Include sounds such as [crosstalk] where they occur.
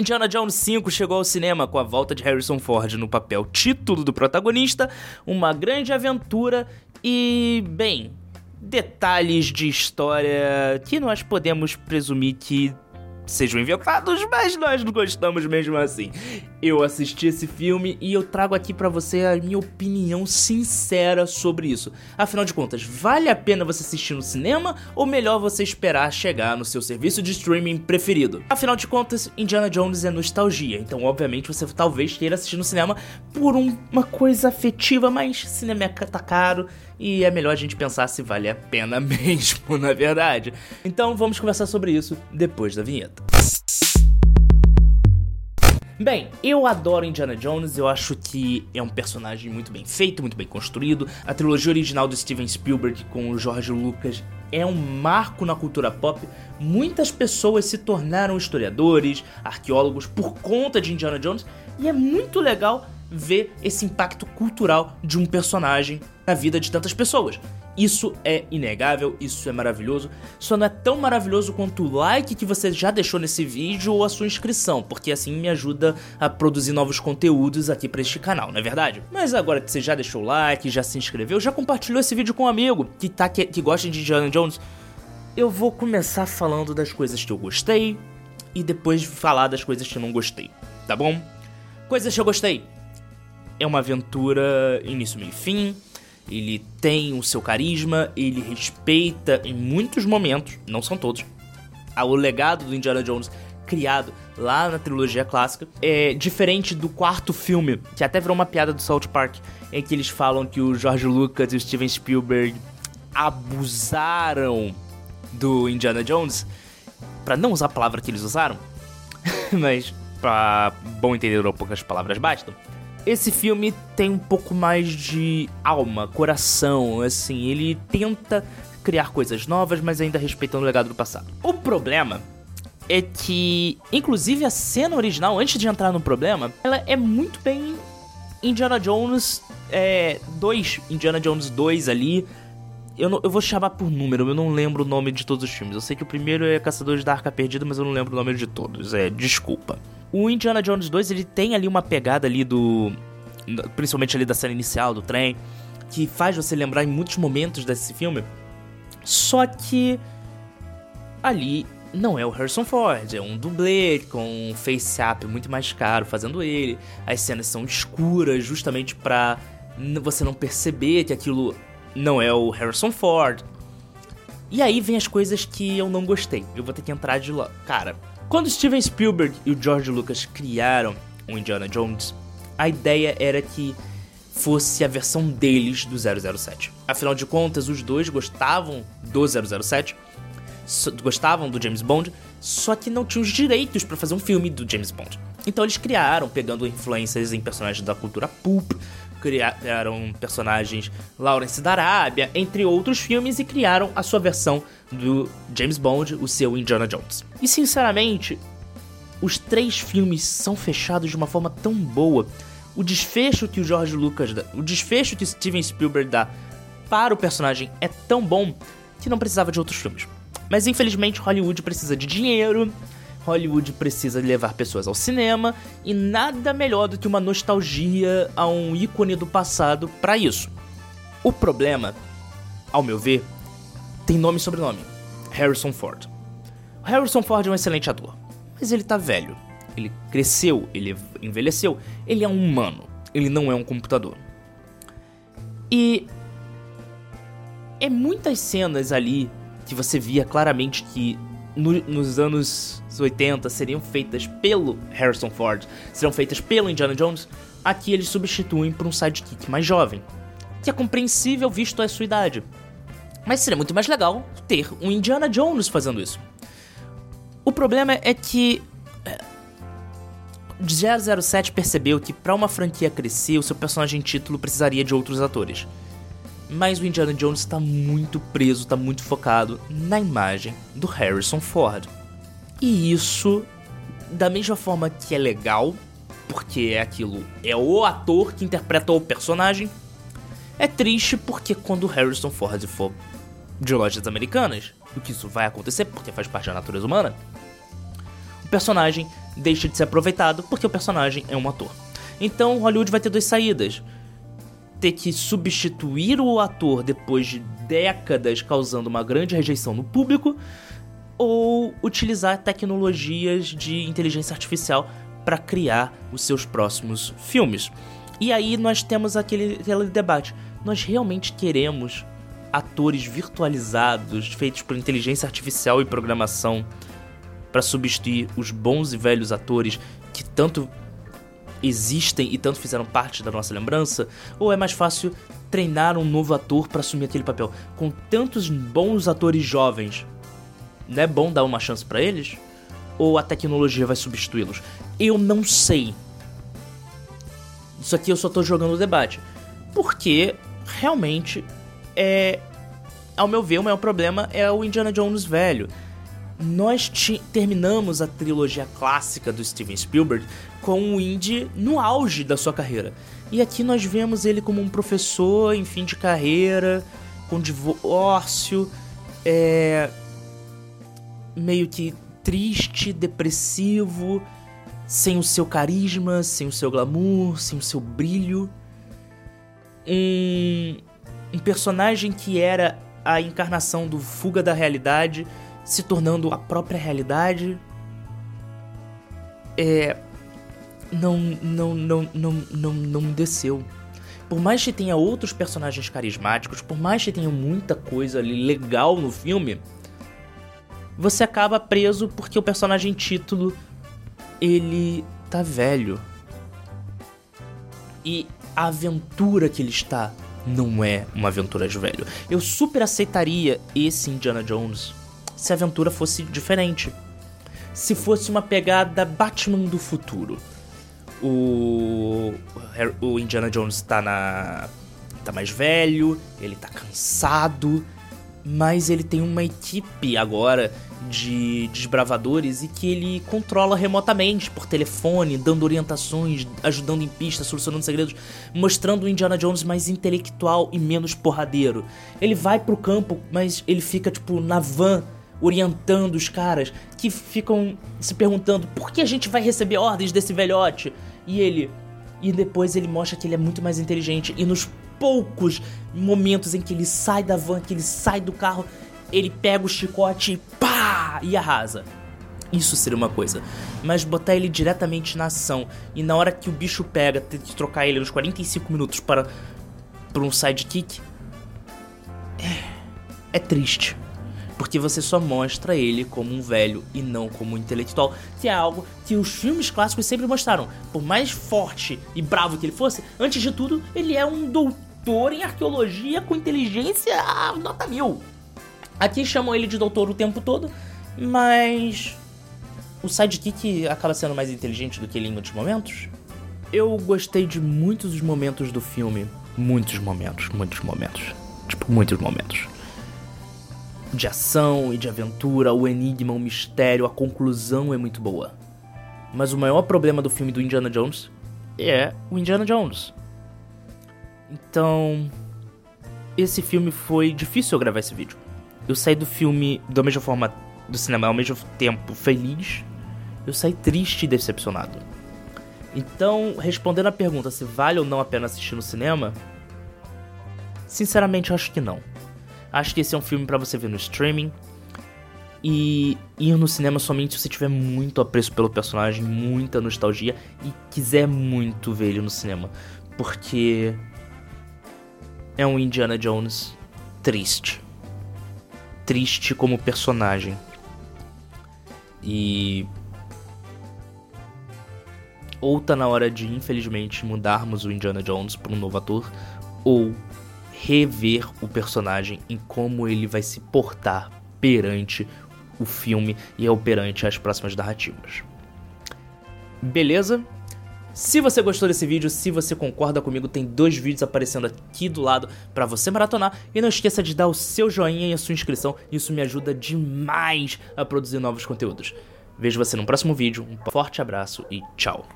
Indiana Jones 5 chegou ao cinema com a volta de Harrison Ford no papel título do protagonista, uma grande aventura e, bem, detalhes de história que nós podemos presumir que sejam inventados, mas nós não gostamos mesmo assim. Eu assisti esse filme e eu trago aqui para você a minha opinião sincera sobre isso. Afinal de contas, vale a pena você assistir no cinema ou melhor você esperar chegar no seu serviço de streaming preferido? Afinal de contas, Indiana Jones é nostalgia, então obviamente você talvez queira assistir no cinema por um, uma coisa afetiva, mas cinema tá caro e é melhor a gente pensar se vale a pena [laughs] mesmo, na verdade. Então vamos conversar sobre isso depois da vinheta. Bem, eu adoro Indiana Jones, eu acho que é um personagem muito bem feito, muito bem construído. A trilogia original do Steven Spielberg com o George Lucas é um marco na cultura pop. Muitas pessoas se tornaram historiadores, arqueólogos por conta de Indiana Jones, e é muito legal ver esse impacto cultural de um personagem na vida de tantas pessoas. Isso é inegável, isso é maravilhoso. Só não é tão maravilhoso quanto o like que você já deixou nesse vídeo ou a sua inscrição, porque assim me ajuda a produzir novos conteúdos aqui para este canal, não é verdade? Mas agora que você já deixou o like, já se inscreveu, já compartilhou esse vídeo com um amigo que, tá, que, que gosta de Indiana Jones, eu vou começar falando das coisas que eu gostei e depois falar das coisas que eu não gostei, tá bom? Coisas que eu gostei é uma aventura início, meio fim. Ele tem o seu carisma, ele respeita em muitos momentos, não são todos, o legado do Indiana Jones criado lá na trilogia clássica. É diferente do quarto filme, que até virou uma piada do South Park, em que eles falam que o George Lucas e o Steven Spielberg abusaram do Indiana Jones, para não usar a palavra que eles usaram, [laughs] mas para bom entender poucas palavras bastam. Esse filme tem um pouco mais de alma, coração, assim, ele tenta criar coisas novas, mas ainda respeitando o legado do passado. O problema é que, inclusive, a cena original, antes de entrar no problema, ela é muito bem Indiana Jones é, 2, Indiana Jones 2 ali. Eu, não, eu vou chamar por número, eu não lembro o nome de todos os filmes. Eu sei que o primeiro é Caçadores da Arca Perdida, mas eu não lembro o nome de todos. É, desculpa. O Indiana Jones 2, ele tem ali uma pegada ali do... Principalmente ali da cena inicial, do trem. Que faz você lembrar em muitos momentos desse filme. Só que... Ali não é o Harrison Ford, é um dublê com um face-up muito mais caro fazendo ele. As cenas são escuras justamente pra você não perceber que aquilo não é o Harrison Ford. E aí vem as coisas que eu não gostei. Eu vou ter que entrar de lá. Cara, quando Steven Spielberg e o George Lucas criaram o Indiana Jones, a ideia era que fosse a versão deles do 007. Afinal de contas, os dois gostavam do 007, gostavam do James Bond, só que não tinham os direitos para fazer um filme do James Bond. Então eles criaram, pegando influências em personagens da cultura pulp, criaram personagens Lawrence da Arábia, entre outros filmes, e criaram a sua versão do James Bond, o seu Indiana Jones. E sinceramente, os três filmes são fechados de uma forma tão boa. O desfecho que o George Lucas dá, o desfecho que Steven Spielberg dá para o personagem é tão bom que não precisava de outros filmes. Mas infelizmente Hollywood precisa de dinheiro, Hollywood precisa levar pessoas ao cinema e nada melhor do que uma nostalgia a um ícone do passado para isso. O problema, ao meu ver, tem nome e sobrenome: Harrison Ford. Harrison Ford é um excelente ator, mas ele tá velho. Ele cresceu, ele envelheceu, ele é um humano, ele não é um computador. E é muitas cenas ali que você via claramente que no, nos anos 80 seriam feitas pelo Harrison Ford, serão feitas pelo Indiana Jones, aqui eles substituem por um sidekick mais jovem, que é compreensível visto a sua idade. Mas seria muito mais legal ter um Indiana Jones fazendo isso. O problema é que 007 é, percebeu que para uma franquia crescer, o seu personagem título precisaria de outros atores. Mas o Indiana Jones está muito preso, está muito focado na imagem do Harrison Ford. E isso, da mesma forma que é legal, porque é aquilo, é o ator que interpreta o personagem, é triste porque quando Harrison Ford for de lojas americanas, o que isso vai acontecer porque faz parte da natureza humana, o personagem deixa de ser aproveitado porque o personagem é um ator. Então Hollywood vai ter duas saídas. Ter que substituir o ator depois de décadas causando uma grande rejeição no público, ou utilizar tecnologias de inteligência artificial para criar os seus próximos filmes. E aí nós temos aquele, aquele debate: nós realmente queremos atores virtualizados feitos por inteligência artificial e programação para substituir os bons e velhos atores que tanto existem e tanto fizeram parte da nossa lembrança? Ou é mais fácil treinar um novo ator para assumir aquele papel? Com tantos bons atores jovens, não é bom dar uma chance para eles? Ou a tecnologia vai substituí-los? Eu não sei. Isso aqui eu só tô jogando o debate. Porque realmente é. Ao meu ver, o maior problema é o Indiana Jones velho. Nós terminamos a trilogia clássica do Steven Spielberg com o Indy no auge da sua carreira. E aqui nós vemos ele como um professor em fim de carreira, com divórcio, é, meio que triste, depressivo, sem o seu carisma, sem o seu glamour, sem o seu brilho. Um, um personagem que era a encarnação do fuga da realidade se tornando a própria realidade. É. Não, não, não, não, não, não desceu. Por mais que tenha outros personagens carismáticos, por mais que tenha muita coisa ali legal no filme, você acaba preso porque o personagem título ele tá velho. E a aventura que ele está não é uma aventura de velho. Eu super aceitaria esse Indiana Jones se a aventura fosse diferente. Se fosse uma pegada Batman do futuro. O, o Indiana Jones tá na. tá mais velho, ele tá cansado, mas ele tem uma equipe agora de desbravadores e que ele controla remotamente por telefone, dando orientações, ajudando em pistas, solucionando segredos, mostrando o Indiana Jones mais intelectual e menos porradeiro. Ele vai pro campo, mas ele fica tipo na van orientando os caras que ficam se perguntando por que a gente vai receber ordens desse velhote. E ele e depois ele mostra que ele é muito mais inteligente e nos poucos momentos em que ele sai da van, que ele sai do carro, ele pega o chicote e pá! E arrasa. Isso seria uma coisa. Mas botar ele diretamente na ação e na hora que o bicho pega, ter que trocar ele nos 45 minutos para, para um sidekick. É, é triste. Porque você só mostra ele como um velho e não como um intelectual, que é algo que os filmes clássicos sempre mostraram. Por mais forte e bravo que ele fosse, antes de tudo, ele é um doutor em arqueologia com inteligência nota mil. Aqui chamam ele de doutor o tempo todo, mas o sidekick acaba sendo mais inteligente do que ele em muitos momentos. Eu gostei de muitos dos momentos do filme. Muitos momentos, muitos momentos. Tipo, muitos momentos. De ação e de aventura, o enigma, o mistério, a conclusão é muito boa. Mas o maior problema do filme do Indiana Jones é o Indiana Jones. Então, esse filme foi difícil eu gravar esse vídeo eu saí do filme da mesma forma do cinema, ao mesmo tempo feliz, eu saí triste e decepcionado. Então, respondendo a pergunta se vale ou não a pena assistir no cinema, sinceramente eu acho que não. Acho que esse é um filme para você ver no streaming e ir no cinema somente se você tiver muito apreço pelo personagem, muita nostalgia e quiser muito ver ele no cinema, porque é um Indiana Jones triste triste como personagem. E. Ou tá na hora de, infelizmente, mudarmos o Indiana Jones para um novo ator, ou rever o personagem em como ele vai se portar perante o filme e ao perante as próximas narrativas. Beleza? Se você gostou desse vídeo, se você concorda comigo, tem dois vídeos aparecendo aqui do lado para você maratonar. E não esqueça de dar o seu joinha e a sua inscrição, isso me ajuda demais a produzir novos conteúdos. Vejo você no próximo vídeo, um forte abraço e tchau!